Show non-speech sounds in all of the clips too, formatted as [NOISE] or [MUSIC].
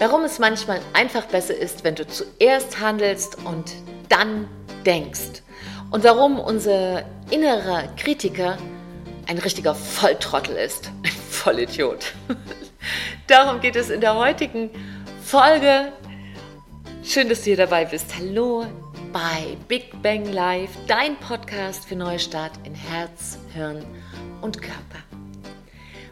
Warum es manchmal einfach besser ist, wenn du zuerst handelst und dann denkst. Und warum unser innerer Kritiker ein richtiger Volltrottel ist. [LAUGHS] Ein Vollidiot. [LAUGHS] Darum geht es in der heutigen Folge. Schön, dass du hier dabei bist. Hallo bei Big Bang Live, dein Podcast für Neustart in Herz, Hirn und Körper.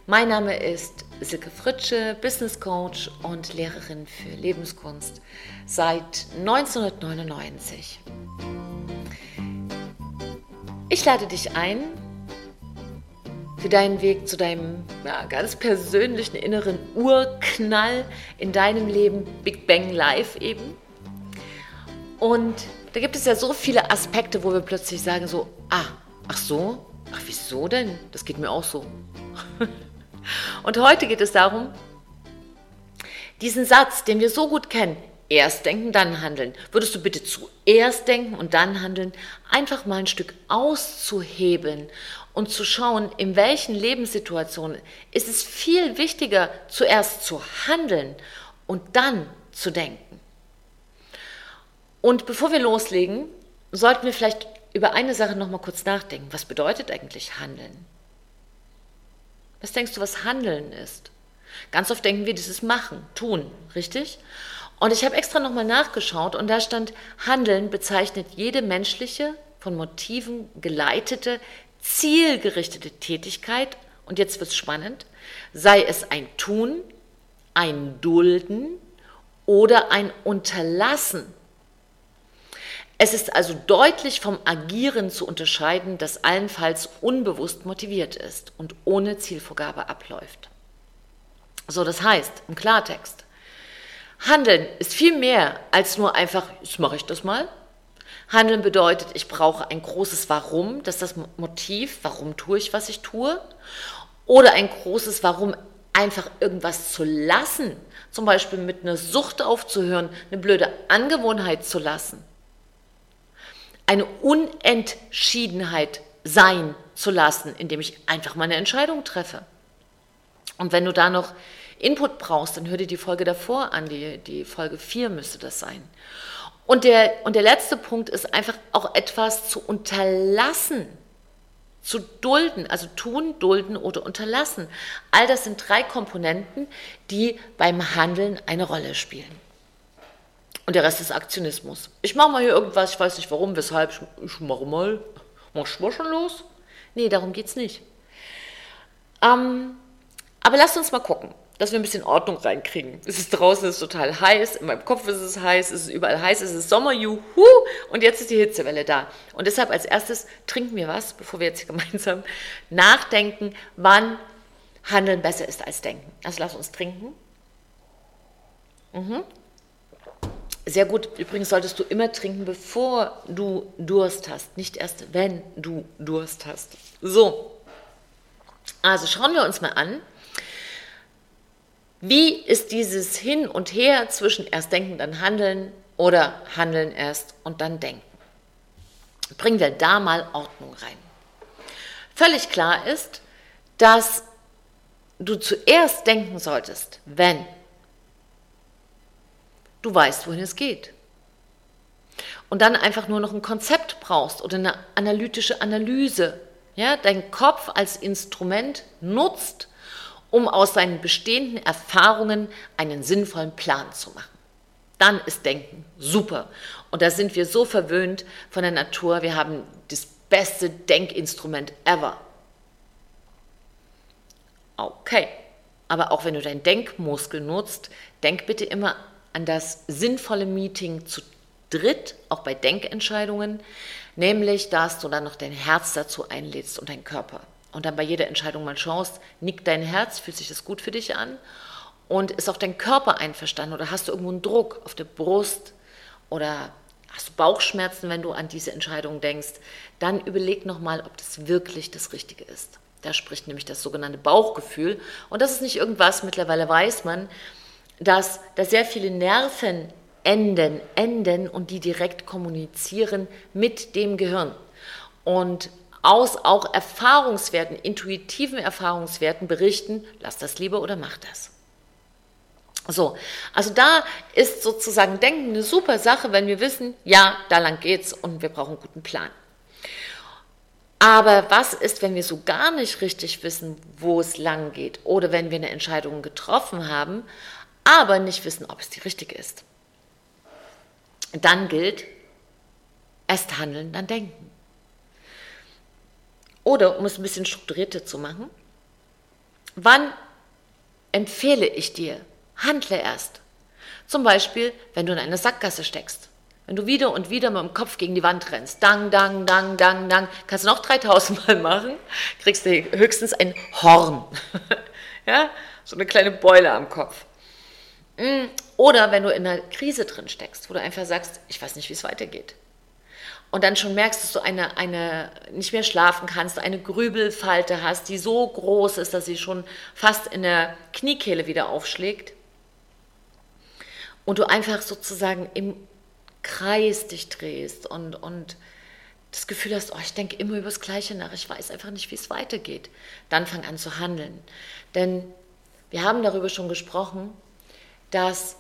Mein Name ist Silke Fritsche, Business Coach und Lehrerin für Lebenskunst seit 1999. Ich lade dich ein für deinen Weg zu deinem ja, ganz persönlichen inneren Urknall in deinem Leben, Big Bang Live eben. Und da gibt es ja so viele Aspekte, wo wir plötzlich sagen so, ah, ach so, ach wieso denn? Das geht mir auch so. [LAUGHS] Und heute geht es darum, diesen Satz, den wir so gut kennen, erst denken, dann handeln, würdest du bitte zuerst denken und dann handeln, einfach mal ein Stück auszuheben und zu schauen, in welchen Lebenssituationen ist es viel wichtiger, zuerst zu handeln und dann zu denken. Und bevor wir loslegen, sollten wir vielleicht über eine Sache noch mal kurz nachdenken. Was bedeutet eigentlich handeln? Was denkst du, was Handeln ist? Ganz oft denken wir, dieses Machen, Tun, richtig? Und ich habe extra nochmal nachgeschaut und da stand, Handeln bezeichnet jede menschliche, von Motiven geleitete, zielgerichtete Tätigkeit, und jetzt wird es spannend, sei es ein Tun, ein Dulden oder ein Unterlassen es ist also deutlich vom Agieren zu unterscheiden, das allenfalls unbewusst motiviert ist und ohne Zielvorgabe abläuft. So, das heißt, im Klartext, Handeln ist viel mehr als nur einfach, jetzt mache ich das mal. Handeln bedeutet, ich brauche ein großes Warum, das ist das Motiv, warum tue ich, was ich tue. Oder ein großes Warum, einfach irgendwas zu lassen, zum Beispiel mit einer Sucht aufzuhören, eine blöde Angewohnheit zu lassen eine Unentschiedenheit sein zu lassen, indem ich einfach meine Entscheidung treffe. Und wenn du da noch Input brauchst, dann hör dir die Folge davor an, die, die Folge 4 müsste das sein. Und der, und der letzte Punkt ist einfach auch etwas zu unterlassen, zu dulden, also tun, dulden oder unterlassen. All das sind drei Komponenten, die beim Handeln eine Rolle spielen. Und der Rest ist Aktionismus. Ich mache mal hier irgendwas, ich weiß nicht warum, weshalb, ich, ich mache mal. Mach ich mal schon los? Nee, darum geht es nicht. Ähm, aber lasst uns mal gucken, dass wir ein bisschen Ordnung reinkriegen. Es ist draußen, es ist total heiß, in meinem Kopf ist es heiß, es ist überall heiß, es ist Sommer, juhu, und jetzt ist die Hitzewelle da. Und deshalb als erstes trinken wir was, bevor wir jetzt [LAUGHS] gemeinsam nachdenken, wann Handeln besser ist als Denken. Also lass uns trinken. Mhm. Sehr gut. Übrigens solltest du immer trinken, bevor du Durst hast, nicht erst wenn du Durst hast. So. Also schauen wir uns mal an, wie ist dieses Hin und Her zwischen erst denken, dann handeln oder handeln erst und dann denken. Bringen wir da mal Ordnung rein. Völlig klar ist, dass du zuerst denken solltest, wenn du weißt, wohin es geht. Und dann einfach nur noch ein Konzept brauchst oder eine analytische Analyse. Ja, dein Kopf als Instrument nutzt, um aus seinen bestehenden Erfahrungen einen sinnvollen Plan zu machen. Dann ist Denken super. Und da sind wir so verwöhnt von der Natur. Wir haben das beste Denkinstrument ever. Okay. Aber auch wenn du deinen Denkmuskel nutzt, denk bitte immer an das sinnvolle Meeting zu dritt, auch bei Denkentscheidungen, nämlich, dass du dann noch dein Herz dazu einlädst und dein Körper. Und dann bei jeder Entscheidung mal schaust, nickt dein Herz, fühlt sich das gut für dich an? Und ist auch dein Körper einverstanden oder hast du irgendwo einen Druck auf der Brust oder hast du Bauchschmerzen, wenn du an diese Entscheidung denkst? Dann überleg nochmal, ob das wirklich das Richtige ist. Da spricht nämlich das sogenannte Bauchgefühl. Und das ist nicht irgendwas, mittlerweile weiß man, dass da sehr viele Nerven enden, enden und die direkt kommunizieren mit dem Gehirn. Und aus auch Erfahrungswerten, intuitiven Erfahrungswerten berichten, lass das lieber oder mach das. So, also da ist sozusagen Denken eine super Sache, wenn wir wissen, ja, da lang geht's und wir brauchen einen guten Plan. Aber was ist, wenn wir so gar nicht richtig wissen, wo es lang geht oder wenn wir eine Entscheidung getroffen haben, aber nicht wissen, ob es die richtige ist? Dann gilt, erst handeln, dann denken. Oder um es ein bisschen strukturierter zu machen, wann empfehle ich dir, handle erst. Zum Beispiel, wenn du in eine Sackgasse steckst. Wenn du wieder und wieder mit dem Kopf gegen die Wand rennst, dang, dang, dang, dang, dang, kannst du noch 3000 Mal [LAUGHS] machen, kriegst du höchstens ein Horn. [LAUGHS] ja, so eine kleine Beule am Kopf. Mm, oder wenn du in einer Krise drin steckst, wo du einfach sagst, ich weiß nicht, wie es weitergeht. Und dann schon merkst, dass du eine, eine nicht mehr schlafen kannst, eine Grübelfalte hast, die so groß ist, dass sie schon fast in der Kniekehle wieder aufschlägt. Und du einfach sozusagen im Kreis dich drehst und, und das Gefühl hast, oh, ich denke immer über das Gleiche nach, ich weiß einfach nicht, wie es weitergeht, dann fang an zu handeln. Denn wir haben darüber schon gesprochen, dass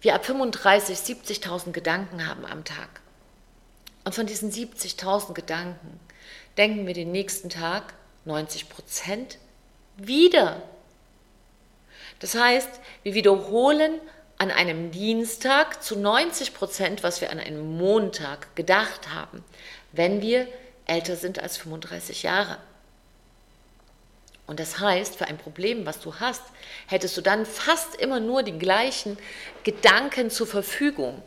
wir ab 35, 70.000 Gedanken haben am Tag. Und von diesen 70.000 Gedanken denken wir den nächsten Tag 90 Prozent wieder. Das heißt, wir wiederholen an einem Dienstag zu 90 Prozent, was wir an einem Montag gedacht haben, wenn wir älter sind als 35 Jahre. Und das heißt, für ein Problem, was du hast, hättest du dann fast immer nur die gleichen Gedanken zur Verfügung.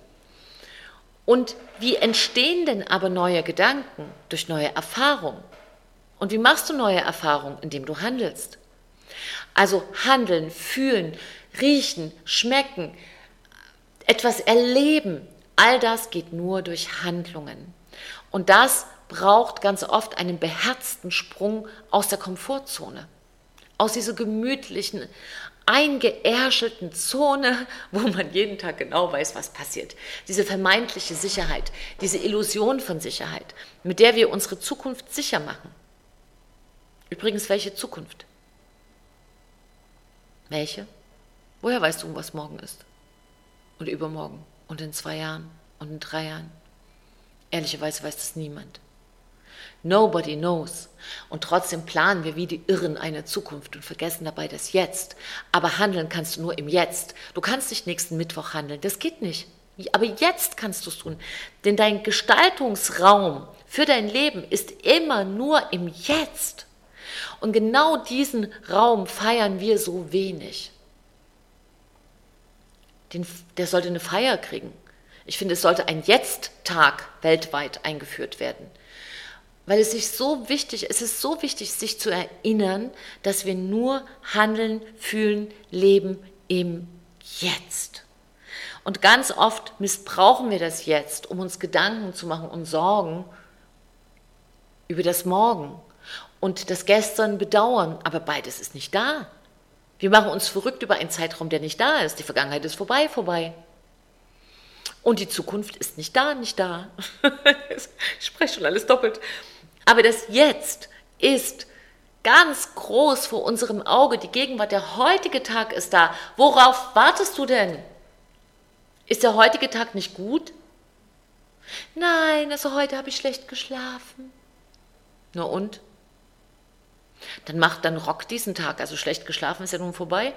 Und wie entstehen denn aber neue Gedanken? Durch neue Erfahrungen. Und wie machst du neue Erfahrungen? Indem du handelst. Also handeln, fühlen, riechen, schmecken, etwas erleben, all das geht nur durch Handlungen. Und das braucht ganz oft einen beherzten Sprung aus der Komfortzone, aus dieser gemütlichen, eingeärschelten Zone, wo man jeden Tag genau weiß, was passiert. Diese vermeintliche Sicherheit, diese Illusion von Sicherheit, mit der wir unsere Zukunft sicher machen. Übrigens, welche Zukunft? Welche? Woher weißt du, was morgen ist? Und übermorgen? Und in zwei Jahren? Und in drei Jahren? Ehrlicherweise weiß das niemand. Nobody knows. Und trotzdem planen wir wie die Irren eine Zukunft und vergessen dabei das Jetzt. Aber handeln kannst du nur im Jetzt. Du kannst nicht nächsten Mittwoch handeln. Das geht nicht. Aber jetzt kannst du es tun. Denn dein Gestaltungsraum für dein Leben ist immer nur im Jetzt. Und genau diesen Raum feiern wir so wenig den, der sollte eine Feier kriegen. Ich finde, es sollte ein Jetzt-Tag weltweit eingeführt werden. Weil es sich so wichtig, es ist so wichtig, sich zu erinnern, dass wir nur handeln, fühlen, leben im Jetzt. Und ganz oft missbrauchen wir das Jetzt, um uns Gedanken zu machen und Sorgen über das Morgen und das Gestern bedauern. Aber beides ist nicht da. Wir machen uns verrückt über einen Zeitraum, der nicht da ist. Die Vergangenheit ist vorbei, vorbei. Und die Zukunft ist nicht da, nicht da. [LAUGHS] ich spreche schon alles doppelt. Aber das Jetzt ist ganz groß vor unserem Auge. Die Gegenwart, der heutige Tag ist da. Worauf wartest du denn? Ist der heutige Tag nicht gut? Nein, also heute habe ich schlecht geschlafen. Na und? Dann macht, dann rock diesen Tag. Also schlecht geschlafen ist ja nun vorbei.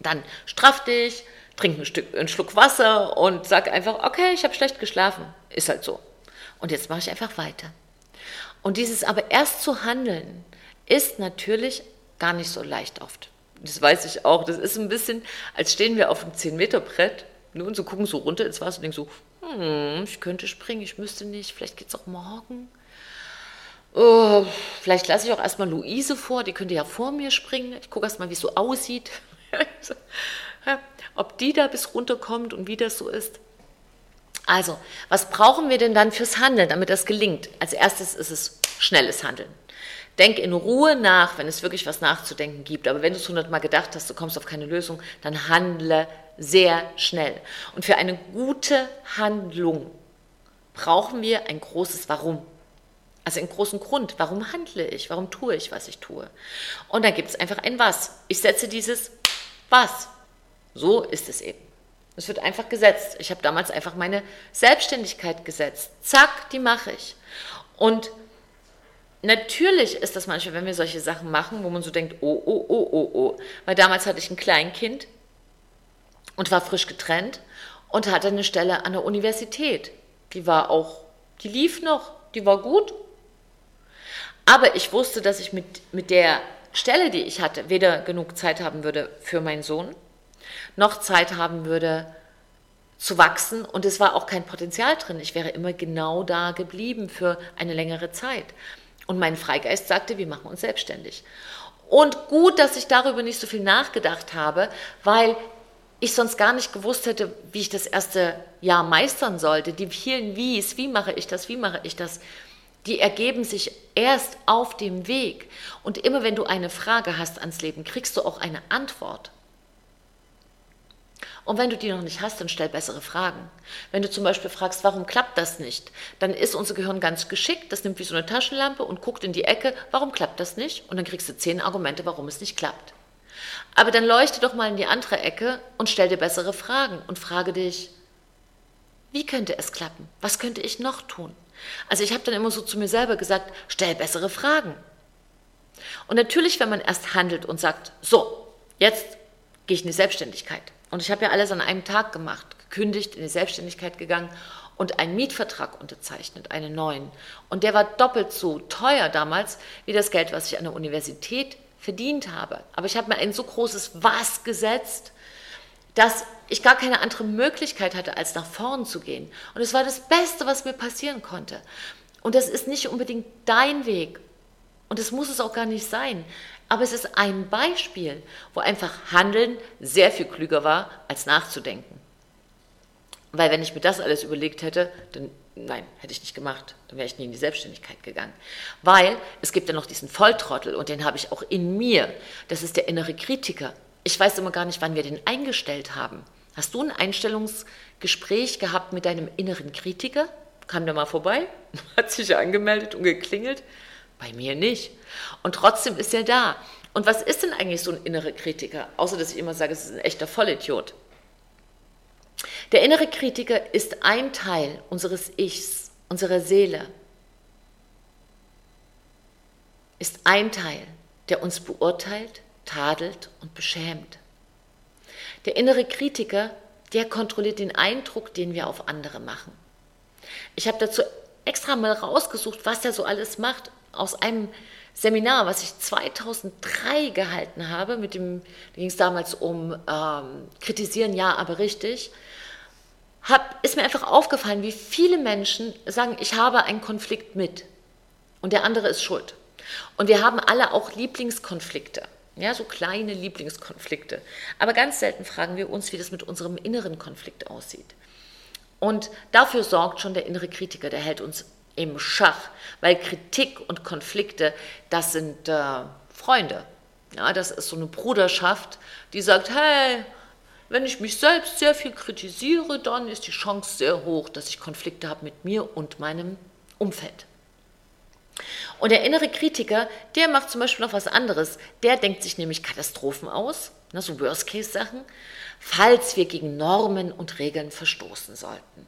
Dann straff dich, trink ein Stück, einen Schluck Wasser und sag einfach, okay, ich habe schlecht geschlafen. Ist halt so. Und jetzt mache ich einfach weiter. Und dieses aber erst zu handeln, ist natürlich gar nicht so leicht oft. Das weiß ich auch. Das ist ein bisschen, als stehen wir auf einem 10-Meter-Brett ne, und so gucken so runter ins Wasser und denken so, hm, ich könnte springen, ich müsste nicht, vielleicht geht es auch morgen. Oh, vielleicht lasse ich auch erstmal Luise vor, die könnte ja vor mir springen. Ich gucke erstmal, wie es so aussieht. [LAUGHS] Ob die da bis runterkommt und wie das so ist. Also, was brauchen wir denn dann fürs Handeln, damit das gelingt? Als erstes ist es schnelles Handeln. Denk in Ruhe nach, wenn es wirklich was nachzudenken gibt. Aber wenn du es hundertmal gedacht hast, du kommst auf keine Lösung, dann handle sehr schnell. Und für eine gute Handlung brauchen wir ein großes Warum. Also einen großen Grund, warum handle ich, warum tue ich, was ich tue. Und dann gibt es einfach ein Was. Ich setze dieses Was? So ist es eben. Es wird einfach gesetzt. Ich habe damals einfach meine Selbstständigkeit gesetzt. Zack, die mache ich. Und natürlich ist das manchmal, wenn wir solche Sachen machen, wo man so denkt, oh, oh, oh, oh, oh. Weil damals hatte ich ein Kleinkind und war frisch getrennt und hatte eine Stelle an der Universität. Die war auch, die lief noch, die war gut. Aber ich wusste, dass ich mit, mit der Stelle, die ich hatte, weder genug Zeit haben würde für meinen Sohn, noch Zeit haben würde zu wachsen. Und es war auch kein Potenzial drin. Ich wäre immer genau da geblieben für eine längere Zeit. Und mein Freigeist sagte, wir machen uns selbstständig. Und gut, dass ich darüber nicht so viel nachgedacht habe, weil ich sonst gar nicht gewusst hätte, wie ich das erste Jahr meistern sollte. Die vielen Wies, wie mache ich das, wie mache ich das, die ergeben sich erst auf dem Weg. Und immer wenn du eine Frage hast ans Leben, kriegst du auch eine Antwort. Und wenn du die noch nicht hast, dann stell bessere Fragen. Wenn du zum Beispiel fragst, warum klappt das nicht, dann ist unser Gehirn ganz geschickt, das nimmt wie so eine Taschenlampe und guckt in die Ecke, warum klappt das nicht? Und dann kriegst du zehn Argumente, warum es nicht klappt. Aber dann leuchte doch mal in die andere Ecke und stell dir bessere Fragen und frage dich, wie könnte es klappen? Was könnte ich noch tun? Also ich habe dann immer so zu mir selber gesagt, stell bessere Fragen. Und natürlich, wenn man erst handelt und sagt, so, jetzt gehe ich in die Selbstständigkeit, und ich habe ja alles an einem Tag gemacht, gekündigt, in die Selbstständigkeit gegangen und einen Mietvertrag unterzeichnet, einen neuen. Und der war doppelt so teuer damals wie das Geld, was ich an der Universität verdient habe. Aber ich habe mir ein so großes Was gesetzt, dass ich gar keine andere Möglichkeit hatte, als nach vorn zu gehen. Und es war das Beste, was mir passieren konnte. Und das ist nicht unbedingt dein Weg. Und das muss es auch gar nicht sein. Aber es ist ein Beispiel, wo einfach Handeln sehr viel klüger war, als nachzudenken. Weil wenn ich mir das alles überlegt hätte, dann nein, hätte ich nicht gemacht. Dann wäre ich nie in die Selbstständigkeit gegangen. Weil es gibt ja noch diesen Volltrottel und den habe ich auch in mir. Das ist der innere Kritiker. Ich weiß immer gar nicht, wann wir den eingestellt haben. Hast du ein Einstellungsgespräch gehabt mit deinem inneren Kritiker? Kam der mal vorbei? [LAUGHS] Hat sich angemeldet und geklingelt? Bei mir nicht. Und trotzdem ist er da. Und was ist denn eigentlich so ein innerer Kritiker? Außer dass ich immer sage, es ist ein echter Vollidiot. Der innere Kritiker ist ein Teil unseres Ichs, unserer Seele. Ist ein Teil, der uns beurteilt, tadelt und beschämt. Der innere Kritiker, der kontrolliert den Eindruck, den wir auf andere machen. Ich habe dazu extra mal rausgesucht, was er so alles macht aus einem Seminar, was ich 2003 gehalten habe, mit dem, ging es damals um ähm, Kritisieren, ja, aber richtig, hab, ist mir einfach aufgefallen, wie viele Menschen sagen, ich habe einen Konflikt mit und der andere ist schuld. Und wir haben alle auch Lieblingskonflikte, ja, so kleine Lieblingskonflikte. Aber ganz selten fragen wir uns, wie das mit unserem inneren Konflikt aussieht. Und dafür sorgt schon der innere Kritiker, der hält uns im Schach, weil Kritik und Konflikte, das sind äh, Freunde. Ja, das ist so eine Bruderschaft, die sagt, hey, wenn ich mich selbst sehr viel kritisiere, dann ist die Chance sehr hoch, dass ich Konflikte habe mit mir und meinem Umfeld. Und der innere Kritiker, der macht zum Beispiel noch was anderes. Der denkt sich nämlich Katastrophen aus, ne, so Worst-Case-Sachen, falls wir gegen Normen und Regeln verstoßen sollten.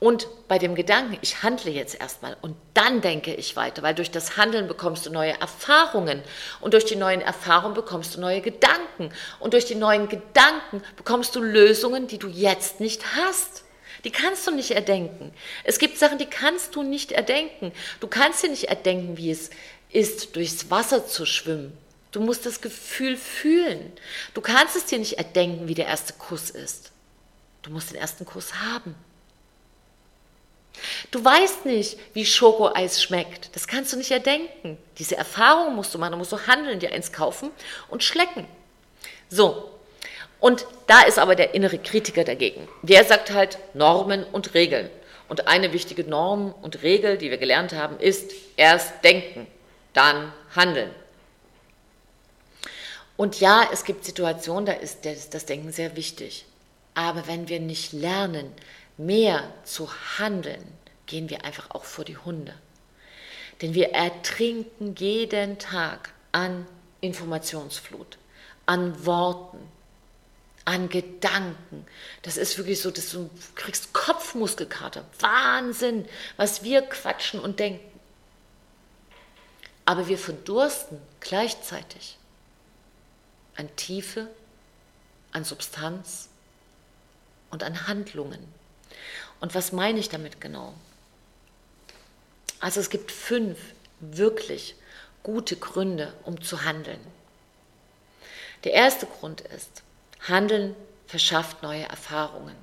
Und bei dem Gedanken, ich handle jetzt erstmal und dann denke ich weiter, weil durch das Handeln bekommst du neue Erfahrungen und durch die neuen Erfahrungen bekommst du neue Gedanken und durch die neuen Gedanken bekommst du Lösungen, die du jetzt nicht hast. Die kannst du nicht erdenken. Es gibt Sachen, die kannst du nicht erdenken. Du kannst dir nicht erdenken, wie es ist, durchs Wasser zu schwimmen. Du musst das Gefühl fühlen. Du kannst es dir nicht erdenken, wie der erste Kuss ist. Du musst den ersten Kuss haben. Du weißt nicht, wie Schokoeis schmeckt. Das kannst du nicht erdenken. Diese Erfahrung musst du machen. Du musst du handeln, dir eins kaufen und schlecken. So. Und da ist aber der innere Kritiker dagegen. Der sagt halt Normen und Regeln. Und eine wichtige Norm und Regel, die wir gelernt haben, ist erst denken, dann handeln. Und ja, es gibt Situationen, da ist das Denken sehr wichtig. Aber wenn wir nicht lernen, mehr zu handeln, gehen wir einfach auch vor die Hunde. Denn wir ertrinken jeden Tag an Informationsflut, an Worten, an Gedanken. Das ist wirklich so, dass du kriegst Kopfmuskelkater. Wahnsinn, was wir quatschen und denken. Aber wir verdursten gleichzeitig an Tiefe, an Substanz und an Handlungen. Und was meine ich damit genau? Also es gibt fünf wirklich gute Gründe, um zu handeln. Der erste Grund ist, Handeln verschafft neue Erfahrungen.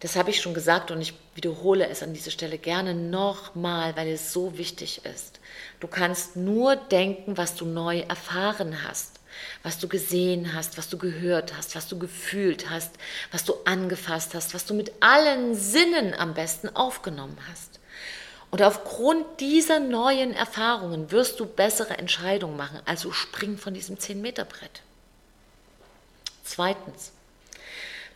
Das habe ich schon gesagt und ich wiederhole es an dieser Stelle gerne nochmal, weil es so wichtig ist. Du kannst nur denken, was du neu erfahren hast, was du gesehen hast, was du gehört hast, was du gefühlt hast, was du angefasst hast, was du mit allen Sinnen am besten aufgenommen hast. Und aufgrund dieser neuen Erfahrungen wirst du bessere Entscheidungen machen. Also spring von diesem 10-Meter-Brett. Zweitens,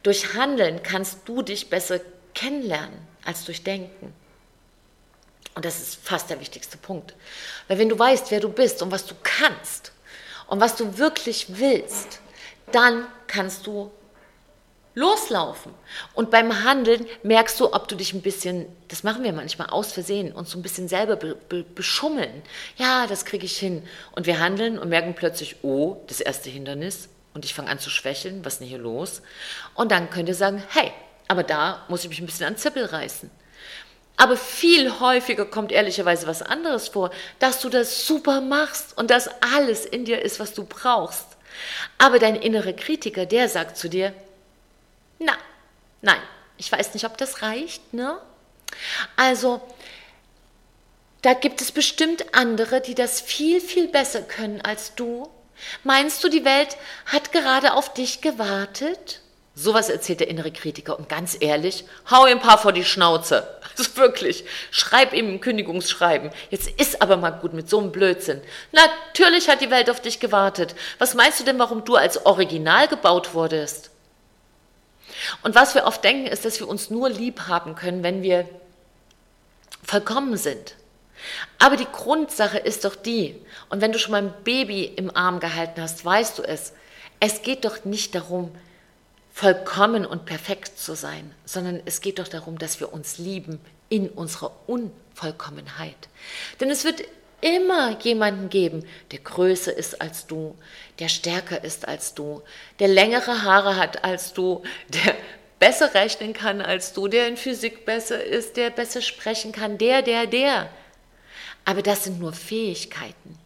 durch Handeln kannst du dich besser kennenlernen als durch Denken. Und das ist fast der wichtigste Punkt. Weil wenn du weißt, wer du bist und was du kannst und was du wirklich willst, dann kannst du loslaufen. Und beim Handeln merkst du, ob du dich ein bisschen, das machen wir manchmal aus Versehen, uns so ein bisschen selber be, be, beschummeln. Ja, das kriege ich hin. Und wir handeln und merken plötzlich, oh, das erste Hindernis. Und ich fange an zu schwächeln, was ist denn hier los? Und dann könnt ihr sagen, hey, aber da muss ich mich ein bisschen an Zippel reißen. Aber viel häufiger kommt ehrlicherweise was anderes vor, dass du das super machst und dass alles in dir ist, was du brauchst. Aber dein innerer Kritiker, der sagt zu dir, na, nein, ich weiß nicht, ob das reicht, ne? Also, da gibt es bestimmt andere, die das viel, viel besser können als du. Meinst du, die Welt hat gerade auf dich gewartet? Sowas erzählt der innere Kritiker und ganz ehrlich, hau ihm ein paar vor die Schnauze. [LAUGHS] Also wirklich, schreib ihm ein Kündigungsschreiben. Jetzt ist aber mal gut mit so einem Blödsinn. Natürlich hat die Welt auf dich gewartet. Was meinst du denn, warum du als Original gebaut wurdest? Und was wir oft denken, ist, dass wir uns nur lieb haben können, wenn wir vollkommen sind. Aber die Grundsache ist doch die, und wenn du schon mal ein Baby im Arm gehalten hast, weißt du es, es geht doch nicht darum, vollkommen und perfekt zu sein, sondern es geht doch darum, dass wir uns lieben in unserer Unvollkommenheit. Denn es wird immer jemanden geben, der größer ist als du, der stärker ist als du, der längere Haare hat als du, der besser rechnen kann als du, der in Physik besser ist, der besser sprechen kann, der, der, der. Aber das sind nur Fähigkeiten.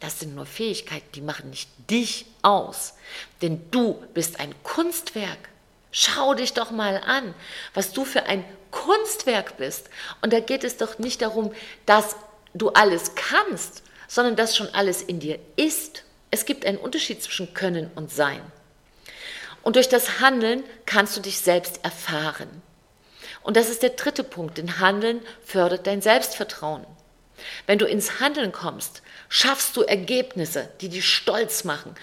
Das sind nur Fähigkeiten, die machen nicht dich aus. Denn du bist ein Kunstwerk. Schau dich doch mal an, was du für ein Kunstwerk bist. Und da geht es doch nicht darum, dass du alles kannst, sondern dass schon alles in dir ist. Es gibt einen Unterschied zwischen Können und Sein. Und durch das Handeln kannst du dich selbst erfahren. Und das ist der dritte Punkt, denn Handeln fördert dein Selbstvertrauen. Wenn du ins Handeln kommst, schaffst du Ergebnisse, die dich stolz machen.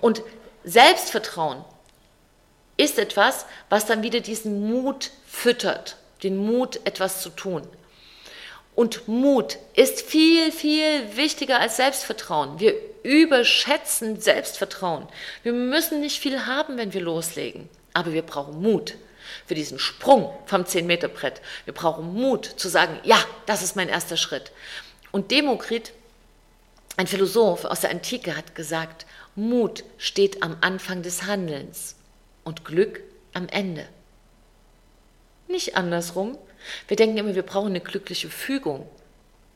Und Selbstvertrauen ist etwas, was dann wieder diesen Mut füttert, den Mut, etwas zu tun. Und Mut ist viel, viel wichtiger als Selbstvertrauen. Wir überschätzen Selbstvertrauen. Wir müssen nicht viel haben, wenn wir loslegen, aber wir brauchen Mut für diesen Sprung vom 10-Meter-Brett. Wir brauchen Mut zu sagen, ja, das ist mein erster Schritt. Und Demokrit, ein Philosoph aus der Antike, hat gesagt, Mut steht am Anfang des Handelns und Glück am Ende. Nicht andersrum. Wir denken immer, wir brauchen eine glückliche Fügung.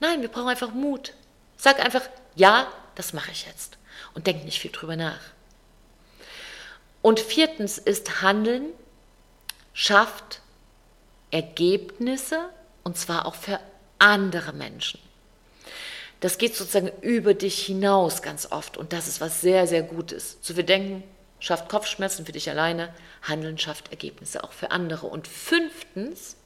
Nein, wir brauchen einfach Mut. Sag einfach, ja, das mache ich jetzt. Und denk nicht viel drüber nach. Und viertens ist Handeln schafft Ergebnisse und zwar auch für andere Menschen. Das geht sozusagen über dich hinaus ganz oft und das ist was sehr, sehr Gutes. Zu viel Denken schafft Kopfschmerzen für dich alleine, Handeln schafft Ergebnisse auch für andere. Und fünftens,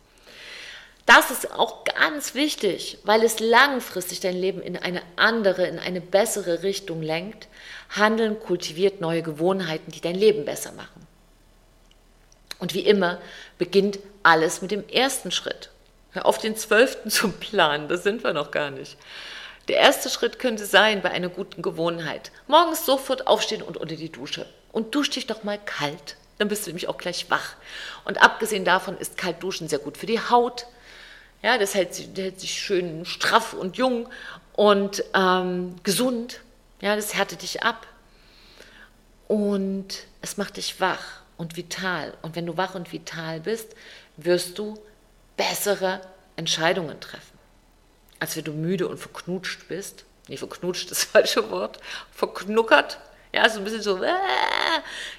das ist auch ganz wichtig, weil es langfristig dein Leben in eine andere, in eine bessere Richtung lenkt. Handeln kultiviert neue Gewohnheiten, die dein Leben besser machen. Und wie immer beginnt alles mit dem ersten Schritt. Auf den zwölften zu planen, das sind wir noch gar nicht. Der erste Schritt könnte sein bei einer guten Gewohnheit. Morgens sofort aufstehen und unter die Dusche. Und dusch dich doch mal kalt. Dann bist du nämlich auch gleich wach. Und abgesehen davon ist Kaltduschen sehr gut für die Haut. Ja, das hält, sich, hält sich schön straff und jung und ähm, gesund. Ja, das härtet dich ab. Und es macht dich wach und vital. Und wenn du wach und vital bist, wirst du bessere Entscheidungen treffen. Als wenn du müde und verknutscht bist. Nee, verknutscht ist das falsche Wort. Verknuckert. Ja, so ein bisschen so, äh,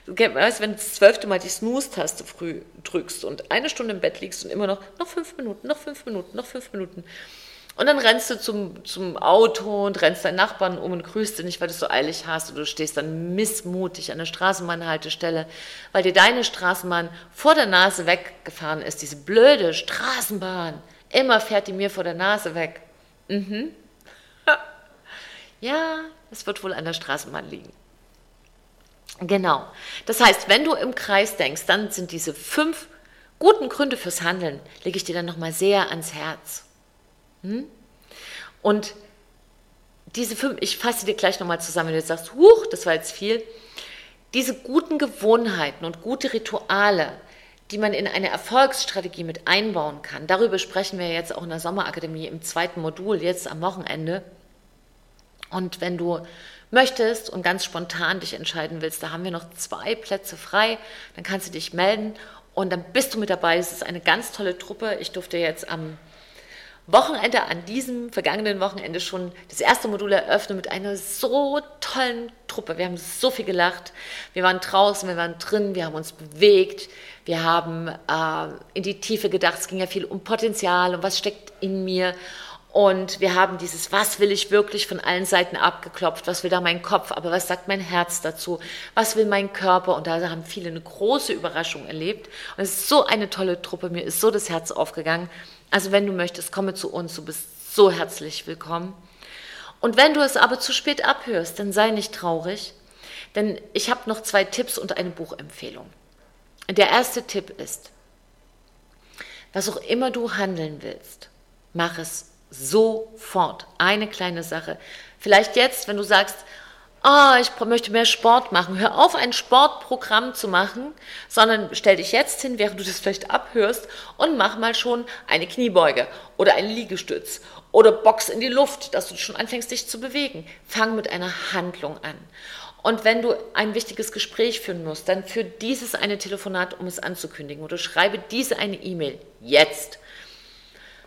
du weißt, wenn du das zwölfte Mal die Snooze-Taste früh drückst und eine Stunde im Bett liegst und immer noch, noch fünf Minuten, noch fünf Minuten, noch fünf Minuten. Und dann rennst du zum, zum Auto und rennst deinen Nachbarn um und grüßt ihn nicht, weil du es so eilig hast. Und du stehst dann missmutig an der Straßenbahnhaltestelle, weil dir deine Straßenbahn vor der Nase weggefahren ist. Diese blöde Straßenbahn. Immer fährt die mir vor der Nase weg. Mhm. [LAUGHS] ja, es wird wohl an der Straßenbahn liegen. Genau. Das heißt, wenn du im Kreis denkst, dann sind diese fünf guten Gründe fürs Handeln, lege ich dir dann nochmal sehr ans Herz. Hm? Und diese fünf, ich fasse dir gleich nochmal zusammen, wenn du sagst, huch, das war jetzt viel. Diese guten Gewohnheiten und gute Rituale, die man in eine Erfolgsstrategie mit einbauen kann, darüber sprechen wir jetzt auch in der Sommerakademie im zweiten Modul, jetzt am Wochenende. Und wenn du möchtest und ganz spontan dich entscheiden willst, da haben wir noch zwei Plätze frei, dann kannst du dich melden und dann bist du mit dabei. Es ist eine ganz tolle Truppe. Ich durfte jetzt am Wochenende, an diesem vergangenen Wochenende schon das erste Modul eröffnen mit einer so tollen Truppe. Wir haben so viel gelacht. Wir waren draußen, wir waren drin, wir haben uns bewegt. Wir haben äh, in die Tiefe gedacht. Es ging ja viel um Potenzial und was steckt in mir. Und wir haben dieses, was will ich wirklich von allen Seiten abgeklopft, was will da mein Kopf, aber was sagt mein Herz dazu, was will mein Körper und da haben viele eine große Überraschung erlebt. Und es ist so eine tolle Truppe, mir ist so das Herz aufgegangen. Also wenn du möchtest, komme zu uns, du bist so herzlich willkommen. Und wenn du es aber zu spät abhörst, dann sei nicht traurig, denn ich habe noch zwei Tipps und eine Buchempfehlung. Der erste Tipp ist, was auch immer du handeln willst, mach es Sofort. Eine kleine Sache. Vielleicht jetzt, wenn du sagst, oh, ich möchte mehr Sport machen. Hör auf, ein Sportprogramm zu machen, sondern stell dich jetzt hin, während du das vielleicht abhörst und mach mal schon eine Kniebeuge oder einen Liegestütz oder Box in die Luft, dass du schon anfängst, dich zu bewegen. Fang mit einer Handlung an. Und wenn du ein wichtiges Gespräch führen musst, dann führ dieses eine Telefonat, um es anzukündigen oder schreibe diese eine E-Mail jetzt.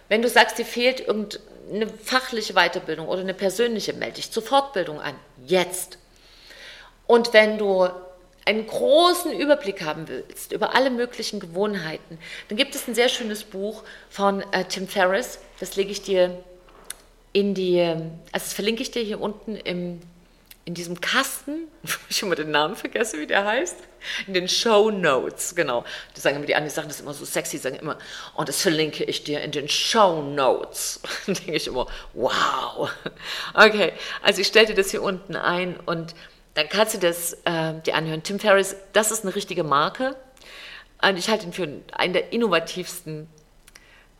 Wenn du sagst, dir fehlt irgendeine fachliche Weiterbildung oder eine persönliche, melde dich zur Fortbildung an. Jetzt. Und wenn du einen großen Überblick haben willst über alle möglichen Gewohnheiten, dann gibt es ein sehr schönes Buch von äh, Tim Ferriss. Das lege ich dir in die, also das verlinke ich dir hier unten im in diesem Kasten, [LAUGHS] wo ich immer den Namen vergesse, wie der heißt, in den Show Notes, genau. Das sagen immer die anderen, die sagen das immer so sexy, sagen immer, und das verlinke ich dir in den Show Notes. [LAUGHS] Dann denke ich immer, wow. Okay, also ich stelle dir das hier unten ein und dann kannst du das äh, dir anhören. Tim Ferriss, das ist eine richtige Marke. Und ich halte ihn für einen der innovativsten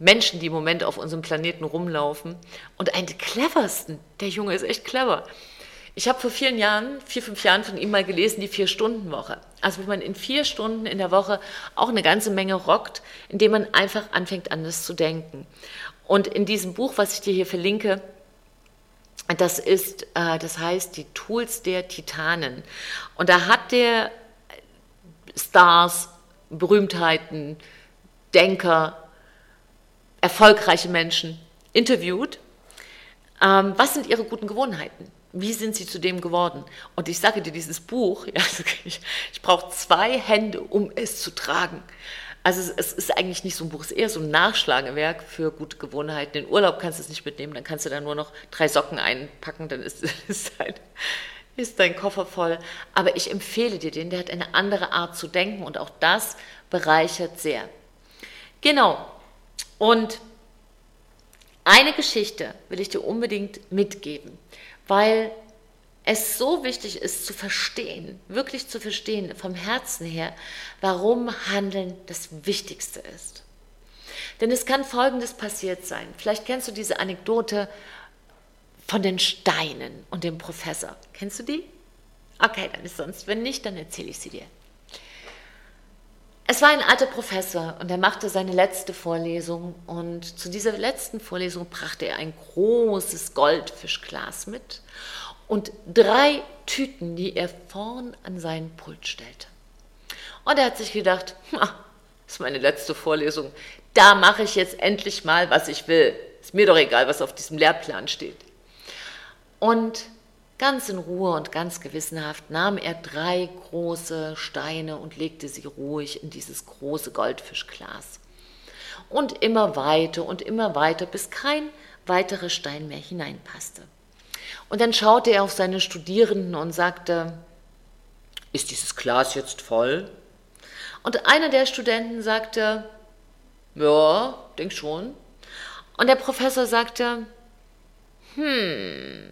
Menschen, die im Moment auf unserem Planeten rumlaufen. Und einen der cleversten. Der Junge ist echt clever. Ich habe vor vielen Jahren, vier, fünf Jahren von ihm mal gelesen, die Vier-Stunden-Woche. Also wie man in vier Stunden in der Woche auch eine ganze Menge rockt, indem man einfach anfängt, anders zu denken. Und in diesem Buch, was ich dir hier verlinke, das ist, äh, das heißt, die Tools der Titanen. Und da hat der Stars, Berühmtheiten, Denker, erfolgreiche Menschen interviewt. Ähm, was sind ihre guten Gewohnheiten? Wie sind sie zu dem geworden? Und ich sage dir, dieses Buch, [LAUGHS] ja, ich, ich brauche zwei Hände, um es zu tragen. Also es, es, ist eigentlich nicht so ein Buch, es ist eher so ein Nachschlagewerk für gute Gewohnheiten. In Urlaub kannst du es nicht mitnehmen, dann kannst du da nur noch drei Socken einpacken, dann ist, [LAUGHS] ist, dein, ist dein Koffer voll. Aber ich empfehle dir den, der hat eine andere Art zu denken und auch das bereichert sehr. Genau. Und eine Geschichte will ich dir unbedingt mitgeben weil es so wichtig ist zu verstehen, wirklich zu verstehen vom Herzen her, warum Handeln das Wichtigste ist. Denn es kann Folgendes passiert sein. Vielleicht kennst du diese Anekdote von den Steinen und dem Professor. Kennst du die? Okay, dann ist sonst, wenn nicht, dann erzähle ich sie dir. Es war ein alter Professor und er machte seine letzte Vorlesung und zu dieser letzten Vorlesung brachte er ein großes Goldfischglas mit und drei Tüten, die er vorn an seinen Pult stellte. Und er hat sich gedacht, das ist meine letzte Vorlesung, da mache ich jetzt endlich mal, was ich will. Ist mir doch egal, was auf diesem Lehrplan steht. Und Ganz in Ruhe und ganz gewissenhaft nahm er drei große Steine und legte sie ruhig in dieses große Goldfischglas. Und immer weiter und immer weiter, bis kein weiterer Stein mehr hineinpasste. Und dann schaute er auf seine Studierenden und sagte, ist dieses Glas jetzt voll? Und einer der Studenten sagte, ja, denk schon. Und der Professor sagte, hm,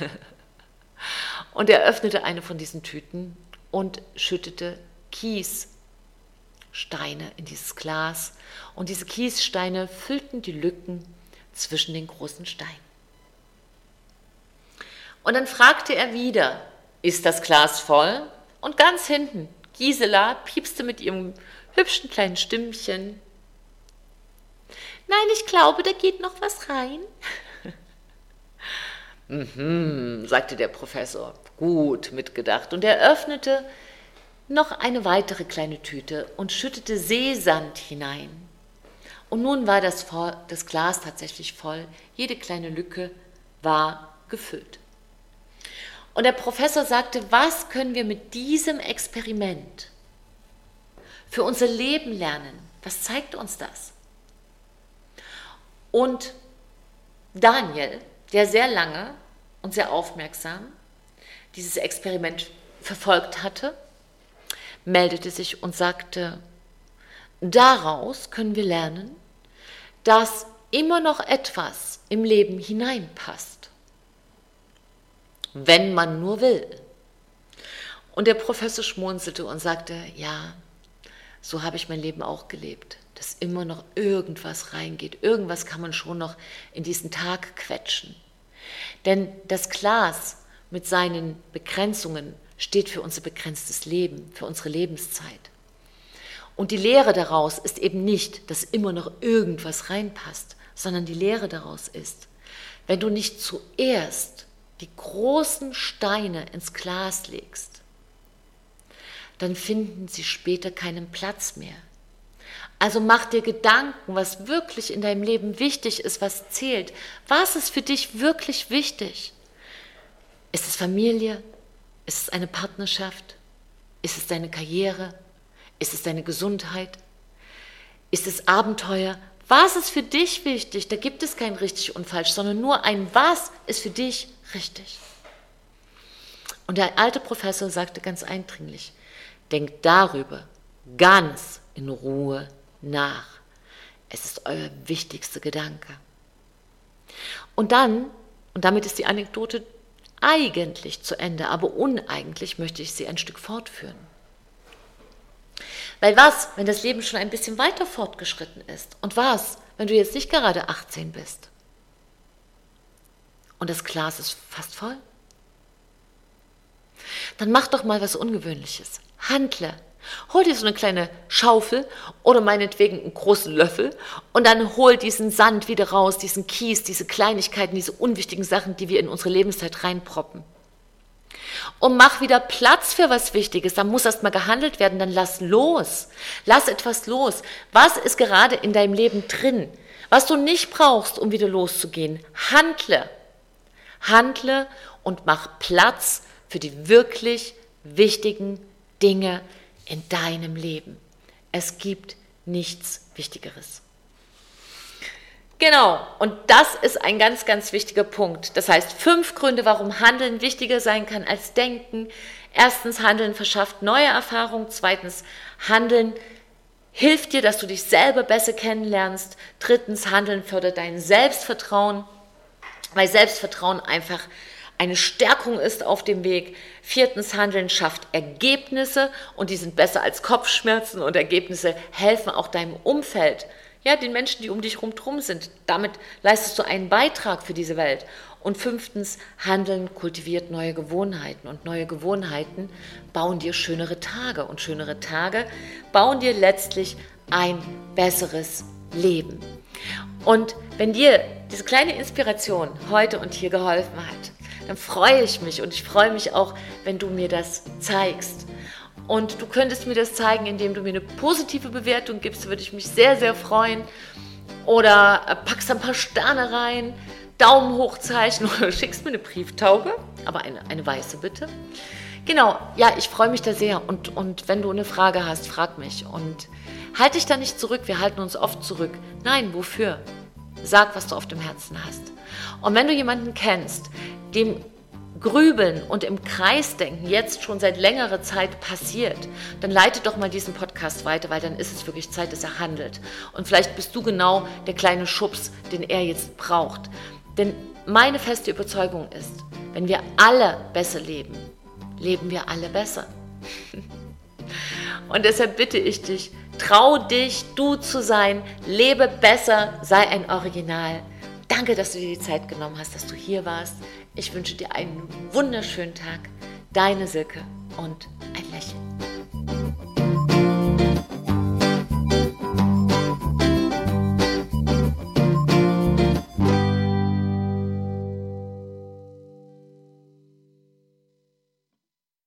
[LAUGHS] und er öffnete eine von diesen Tüten und schüttete Kiessteine in dieses Glas. Und diese Kiessteine füllten die Lücken zwischen den großen Steinen. Und dann fragte er wieder, ist das Glas voll? Und ganz hinten, Gisela piepste mit ihrem hübschen kleinen Stimmchen. Nein, ich glaube, da geht noch was rein. [LAUGHS] Mhm, sagte der Professor, gut mitgedacht, und er öffnete noch eine weitere kleine Tüte und schüttete Seesand hinein. Und nun war das, das Glas tatsächlich voll, jede kleine Lücke war gefüllt. Und der Professor sagte, was können wir mit diesem Experiment für unser Leben lernen? Was zeigt uns das? Und Daniel, der sehr lange und sehr aufmerksam dieses Experiment verfolgt hatte, meldete sich und sagte, daraus können wir lernen, dass immer noch etwas im Leben hineinpasst, wenn man nur will. Und der Professor schmunzelte und sagte, ja, so habe ich mein Leben auch gelebt, dass immer noch irgendwas reingeht, irgendwas kann man schon noch in diesen Tag quetschen. Denn das Glas mit seinen Begrenzungen steht für unser begrenztes Leben, für unsere Lebenszeit. Und die Lehre daraus ist eben nicht, dass immer noch irgendwas reinpasst, sondern die Lehre daraus ist, wenn du nicht zuerst die großen Steine ins Glas legst, dann finden sie später keinen Platz mehr. Also mach dir Gedanken, was wirklich in deinem Leben wichtig ist, was zählt. Was ist für dich wirklich wichtig? Ist es Familie? Ist es eine Partnerschaft? Ist es deine Karriere? Ist es deine Gesundheit? Ist es Abenteuer? Was ist für dich wichtig? Da gibt es kein richtig und falsch, sondern nur ein Was ist für dich richtig. Und der alte Professor sagte ganz eindringlich, denkt darüber ganz in Ruhe nach. Es ist euer wichtigster Gedanke. Und dann, und damit ist die Anekdote eigentlich zu Ende, aber uneigentlich möchte ich sie ein Stück fortführen. Weil was, wenn das Leben schon ein bisschen weiter fortgeschritten ist? Und was, wenn du jetzt nicht gerade 18 bist? Und das Glas ist fast voll? Dann mach doch mal was Ungewöhnliches. Handle, Hol dir so eine kleine Schaufel oder meinetwegen einen großen Löffel und dann hol diesen Sand wieder raus, diesen Kies, diese Kleinigkeiten, diese unwichtigen Sachen, die wir in unsere Lebenszeit reinproppen. Und mach wieder Platz für was Wichtiges. Dann muss erst mal gehandelt werden, dann lass los. Lass etwas los. Was ist gerade in deinem Leben drin, was du nicht brauchst, um wieder loszugehen? Handle. Handle und mach Platz für die wirklich wichtigen Dinge in deinem Leben. Es gibt nichts Wichtigeres. Genau, und das ist ein ganz, ganz wichtiger Punkt. Das heißt, fünf Gründe, warum Handeln wichtiger sein kann als Denken. Erstens, Handeln verschafft neue Erfahrungen. Zweitens, Handeln hilft dir, dass du dich selber besser kennenlernst. Drittens, Handeln fördert dein Selbstvertrauen, weil Selbstvertrauen einfach eine Stärkung ist auf dem Weg. Viertens, Handeln schafft Ergebnisse und die sind besser als Kopfschmerzen und Ergebnisse helfen auch deinem Umfeld, ja, den Menschen, die um dich herum sind. Damit leistest du einen Beitrag für diese Welt. Und fünftens, Handeln kultiviert neue Gewohnheiten und neue Gewohnheiten bauen dir schönere Tage und schönere Tage bauen dir letztlich ein besseres Leben. Und wenn dir diese kleine Inspiration heute und hier geholfen hat, dann freue ich mich und ich freue mich auch, wenn du mir das zeigst. Und du könntest mir das zeigen, indem du mir eine positive Bewertung gibst, würde ich mich sehr, sehr freuen. Oder äh, packst ein paar Sterne rein, Daumen hochzeichen [LAUGHS] oder schickst mir eine Brieftaube, aber eine, eine weiße bitte. Genau, ja, ich freue mich da sehr. Und, und wenn du eine Frage hast, frag mich. Und halt dich da nicht zurück, wir halten uns oft zurück. Nein, wofür? Sag, was du auf dem Herzen hast. Und wenn du jemanden kennst, dem Grübeln und im Kreisdenken jetzt schon seit längerer Zeit passiert, dann leite doch mal diesen Podcast weiter, weil dann ist es wirklich Zeit, dass er handelt. Und vielleicht bist du genau der kleine Schubs, den er jetzt braucht. Denn meine feste Überzeugung ist, wenn wir alle besser leben, leben wir alle besser. [LAUGHS] Und deshalb bitte ich dich, trau dich, du zu sein, lebe besser, sei ein Original. Danke, dass du dir die Zeit genommen hast, dass du hier warst. Ich wünsche dir einen wunderschönen Tag. Deine Silke und